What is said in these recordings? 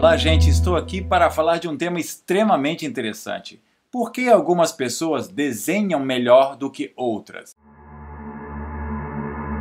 Olá, gente, estou aqui para falar de um tema extremamente interessante. Por que algumas pessoas desenham melhor do que outras?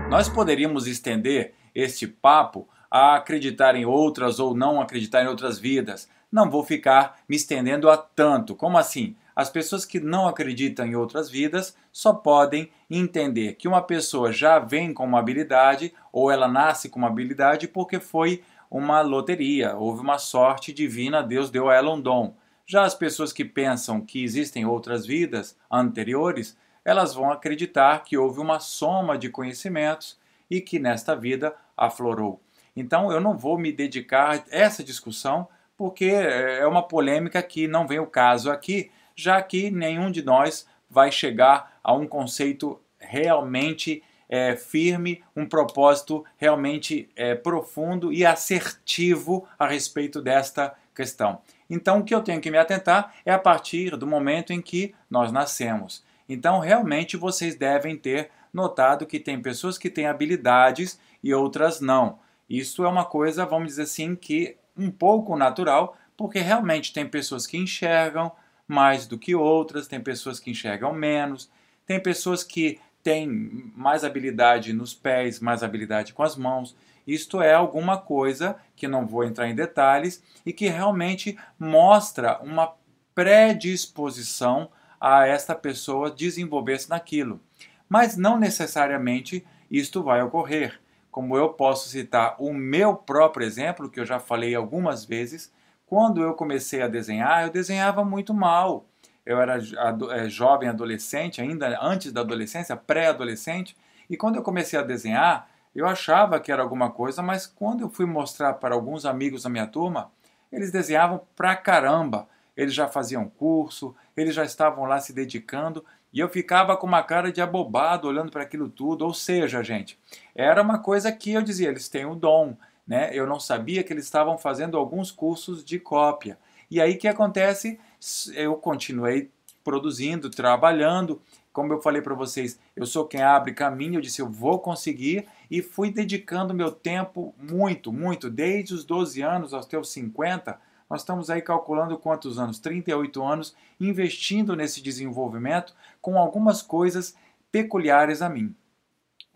Nós poderíamos estender este papo a acreditar em outras ou não acreditar em outras vidas. Não vou ficar me estendendo a tanto. Como assim? As pessoas que não acreditam em outras vidas só podem entender que uma pessoa já vem com uma habilidade ou ela nasce com uma habilidade porque foi uma loteria, houve uma sorte divina, Deus deu a ela um dom. Já as pessoas que pensam que existem outras vidas anteriores, elas vão acreditar que houve uma soma de conhecimentos e que nesta vida aflorou. Então eu não vou me dedicar a essa discussão porque é uma polêmica que não vem o caso aqui, já que nenhum de nós vai chegar a um conceito realmente é, firme, um propósito realmente é, profundo e assertivo a respeito desta questão. Então, o que eu tenho que me atentar é a partir do momento em que nós nascemos. Então, realmente, vocês devem ter notado que tem pessoas que têm habilidades e outras não. Isso é uma coisa, vamos dizer assim, que um pouco natural, porque realmente tem pessoas que enxergam mais do que outras, tem pessoas que enxergam menos, tem pessoas que têm mais habilidade nos pés, mais habilidade com as mãos. Isto é alguma coisa que não vou entrar em detalhes e que realmente mostra uma predisposição a esta pessoa desenvolver-se naquilo. Mas não necessariamente isto vai ocorrer. Como eu posso citar o meu próprio exemplo, que eu já falei algumas vezes, quando eu comecei a desenhar, eu desenhava muito mal. Eu era é, jovem, adolescente, ainda antes da adolescência, pré-adolescente, e quando eu comecei a desenhar, eu achava que era alguma coisa, mas quando eu fui mostrar para alguns amigos da minha turma, eles desenhavam pra caramba. Eles já faziam curso, eles já estavam lá se dedicando, e eu ficava com uma cara de abobado olhando para aquilo tudo. Ou seja, gente, era uma coisa que eu dizia, eles têm o dom. Né? Eu não sabia que eles estavam fazendo alguns cursos de cópia. E aí que acontece? Eu continuei produzindo, trabalhando. Como eu falei para vocês, eu sou quem abre caminho, eu disse eu vou conseguir e fui dedicando meu tempo muito, muito, desde os 12 anos aos teus 50, nós estamos aí calculando quantos anos? 38 anos, investindo nesse desenvolvimento com algumas coisas peculiares a mim.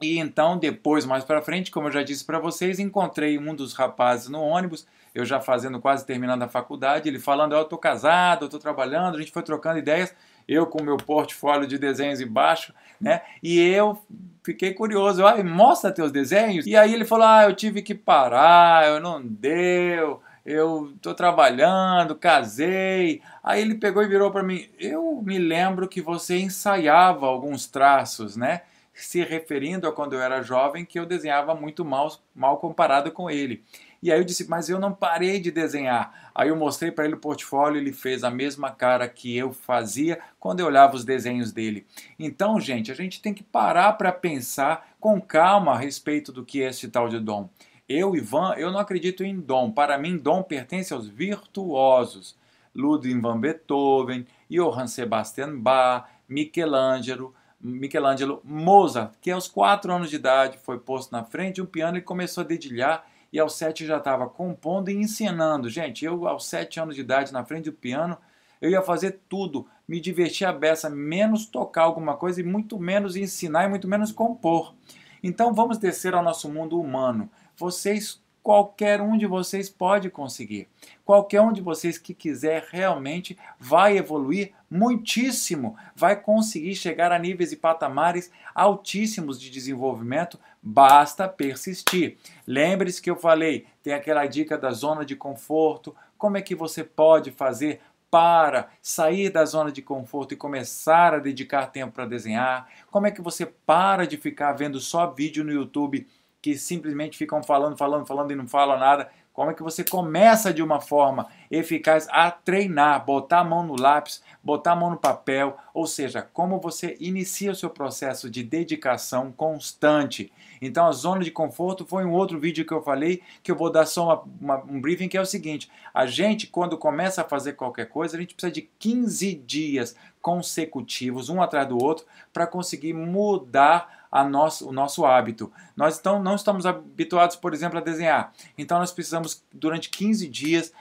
E então, depois, mais para frente, como eu já disse para vocês, encontrei um dos rapazes no ônibus, eu já fazendo quase terminando a faculdade, ele falando: oh, Eu estou casado, eu estou trabalhando, a gente foi trocando ideias, eu com meu portfólio de desenhos embaixo, né? E eu fiquei curioso: ah, Mostra teus desenhos. E aí ele falou: Ah, eu tive que parar, eu não deu eu estou trabalhando, casei. Aí ele pegou e virou para mim: Eu me lembro que você ensaiava alguns traços, né? Se referindo a quando eu era jovem, que eu desenhava muito mal, mal comparado com ele. E aí eu disse: Mas eu não parei de desenhar. Aí eu mostrei para ele o portfólio, ele fez a mesma cara que eu fazia quando eu olhava os desenhos dele. Então, gente, a gente tem que parar para pensar com calma a respeito do que é esse tal de dom. Eu, Ivan, eu não acredito em dom. Para mim, dom pertence aos virtuosos. Ludwig van Beethoven, Johann Sebastian Bach, Michelangelo, Michelangelo Mozart, que aos quatro anos de idade foi posto na frente de um piano e começou a dedilhar e aos sete já estava compondo e ensinando. Gente, eu aos sete anos de idade na frente do piano, eu ia fazer tudo, me divertir a beça, menos tocar alguma coisa e muito menos ensinar e muito menos compor. Então vamos descer ao nosso mundo humano vocês, qualquer um de vocês pode conseguir. Qualquer um de vocês que quiser realmente vai evoluir muitíssimo, vai conseguir chegar a níveis e patamares altíssimos de desenvolvimento, basta persistir. Lembre-se que eu falei, tem aquela dica da zona de conforto, como é que você pode fazer para sair da zona de conforto e começar a dedicar tempo para desenhar? Como é que você para de ficar vendo só vídeo no YouTube que simplesmente ficam falando, falando, falando e não falam nada. Como é que você começa de uma forma eficaz a treinar, botar a mão no lápis, botar a mão no papel, ou seja, como você inicia o seu processo de dedicação constante. Então, a zona de conforto foi um outro vídeo que eu falei, que eu vou dar só uma, uma, um briefing, que é o seguinte: a gente, quando começa a fazer qualquer coisa, a gente precisa de 15 dias consecutivos, um atrás do outro, para conseguir mudar a nosso, o nosso hábito. Nós então, não estamos habituados, por exemplo, a desenhar. Então nós precisamos, durante 15 dias,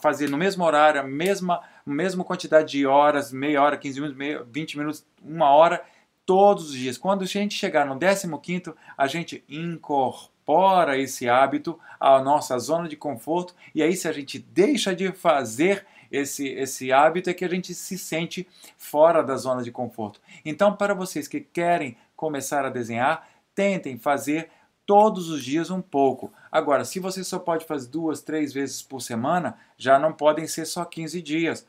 fazer no mesmo horário, a mesma, mesma quantidade de horas, meia hora, 15 minutos, meia, 20 minutos, uma hora, todos os dias. Quando a gente chegar no 15, a gente incorpora esse hábito à nossa zona de conforto e aí se a gente deixa de fazer esse, esse hábito é que a gente se sente fora da zona de conforto. Então, para vocês que querem começar a desenhar, tentem fazer todos os dias um pouco. Agora, se você só pode fazer duas, três vezes por semana, já não podem ser só 15 dias.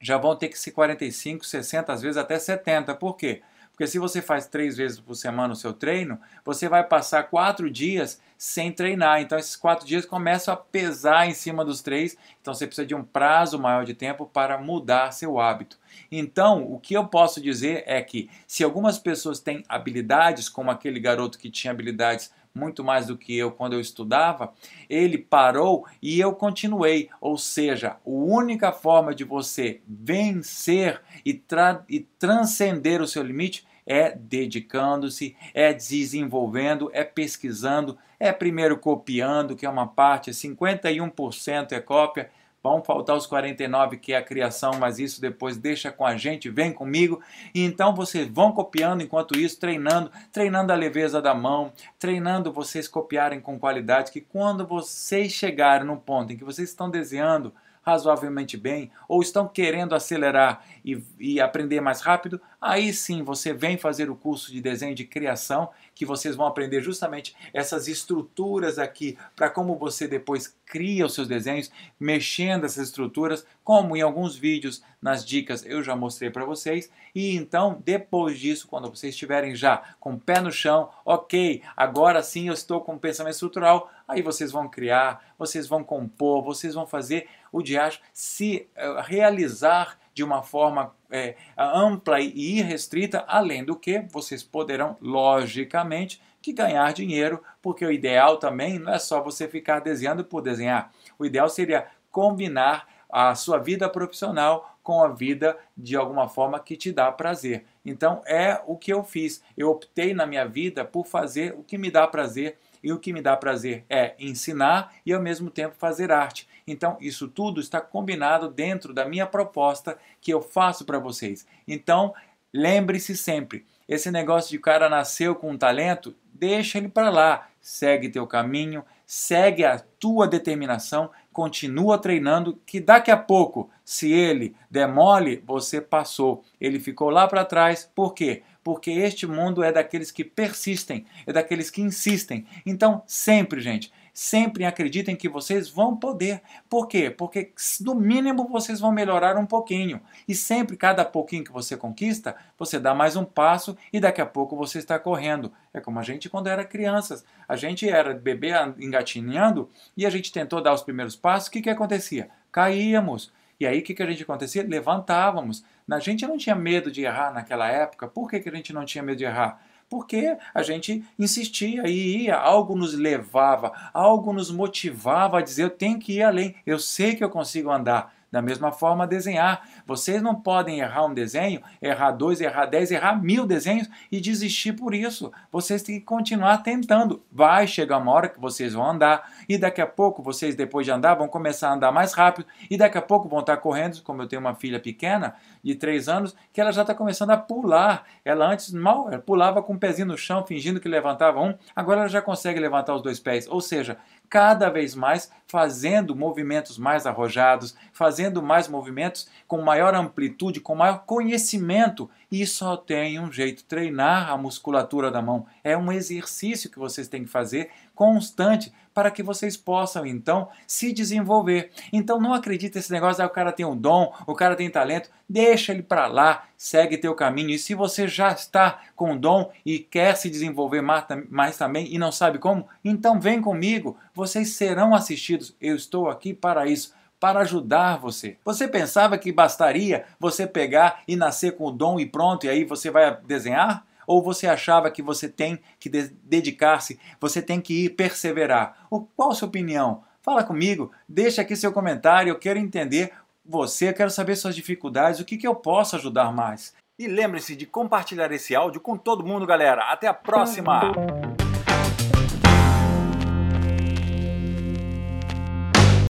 Já vão ter que ser 45, 60, às vezes até 70. Por quê? Porque se você faz três vezes por semana o seu treino, você vai passar quatro dias sem treinar. Então esses quatro dias começam a pesar em cima dos três. Então você precisa de um prazo maior de tempo para mudar seu hábito. Então o que eu posso dizer é que se algumas pessoas têm habilidades, como aquele garoto que tinha habilidades muito mais do que eu quando eu estudava, ele parou e eu continuei. Ou seja, a única forma de você vencer e, tra e transcender o seu limite é dedicando-se, é desenvolvendo, é pesquisando, é primeiro copiando, que é uma parte, 51% é cópia, vão faltar os 49 que é a criação, mas isso depois deixa com a gente, vem comigo. E então vocês vão copiando enquanto isso, treinando, treinando a leveza da mão, treinando vocês copiarem com qualidade, que quando vocês chegarem no ponto em que vocês estão desenhando razoavelmente bem ou estão querendo acelerar e, e, aprender mais rápido, aí sim você vem fazer o curso de desenho de criação, que vocês vão aprender justamente essas estruturas aqui para como você depois cria os seus desenhos, mexendo essas estruturas, como em alguns vídeos nas dicas eu já mostrei para vocês. E então, depois disso, quando vocês estiverem já com o pé no chão, ok, agora sim eu estou com pensamento estrutural, aí vocês vão criar, vocês vão compor, vocês vão fazer o diacho se uh, realizar de uma forma é, ampla e irrestrita, além do que vocês poderão, logicamente, que ganhar dinheiro, porque o ideal também não é só você ficar desenhando por desenhar. O ideal seria combinar a sua vida profissional com a vida de alguma forma que te dá prazer. Então é o que eu fiz. Eu optei na minha vida por fazer o que me dá prazer e o que me dá prazer é ensinar e ao mesmo tempo fazer arte. Então, isso tudo está combinado dentro da minha proposta que eu faço para vocês. Então, lembre-se sempre, esse negócio de cara nasceu com um talento, deixa ele para lá, segue teu caminho, segue a tua determinação, continua treinando, que daqui a pouco, se ele demole, você passou. Ele ficou lá para trás, por quê? Porque este mundo é daqueles que persistem, é daqueles que insistem. Então, sempre, gente, sempre acreditem que vocês vão poder. Por quê? Porque no mínimo vocês vão melhorar um pouquinho. E sempre, cada pouquinho que você conquista, você dá mais um passo e daqui a pouco você está correndo. É como a gente quando era crianças. A gente era bebê engatinhando e a gente tentou dar os primeiros passos. O que, que acontecia? Caíamos. E aí o que, que a gente acontecia? Levantávamos. A gente não tinha medo de errar naquela época. Por que, que a gente não tinha medo de errar? Porque a gente insistia e ia, algo nos levava, algo nos motivava a dizer: eu tenho que ir além, eu sei que eu consigo andar. Da mesma forma, desenhar. Vocês não podem errar um desenho, errar dois, errar dez, errar mil desenhos e desistir por isso. Vocês têm que continuar tentando. Vai chegar uma hora que vocês vão andar e daqui a pouco vocês, depois de andar, vão começar a andar mais rápido e daqui a pouco vão estar correndo. Como eu tenho uma filha pequena de três anos, que ela já está começando a pular. Ela antes mal pulava com o um pezinho no chão, fingindo que levantava um, agora ela já consegue levantar os dois pés. Ou seja, cada vez mais fazendo movimentos mais arrojados, fazendo mais movimentos com maior amplitude, com maior conhecimento. E só tem um jeito: treinar a musculatura da mão. É um exercício que vocês têm que fazer constante para que vocês possam então se desenvolver. Então não acredita nesse negócio, ah, o cara tem um dom, o cara tem talento, deixa ele para lá, segue teu caminho. E se você já está com dom e quer se desenvolver mais também e não sabe como, então vem comigo, vocês serão assistidos. Eu estou aqui para isso para ajudar você. Você pensava que bastaria você pegar e nascer com o dom e pronto, e aí você vai desenhar? Ou você achava que você tem que de dedicar-se, você tem que ir perseverar? O, qual a sua opinião? Fala comigo, deixa aqui seu comentário, eu quero entender você, eu quero saber suas dificuldades, o que, que eu posso ajudar mais. E lembre-se de compartilhar esse áudio com todo mundo, galera. Até a próxima!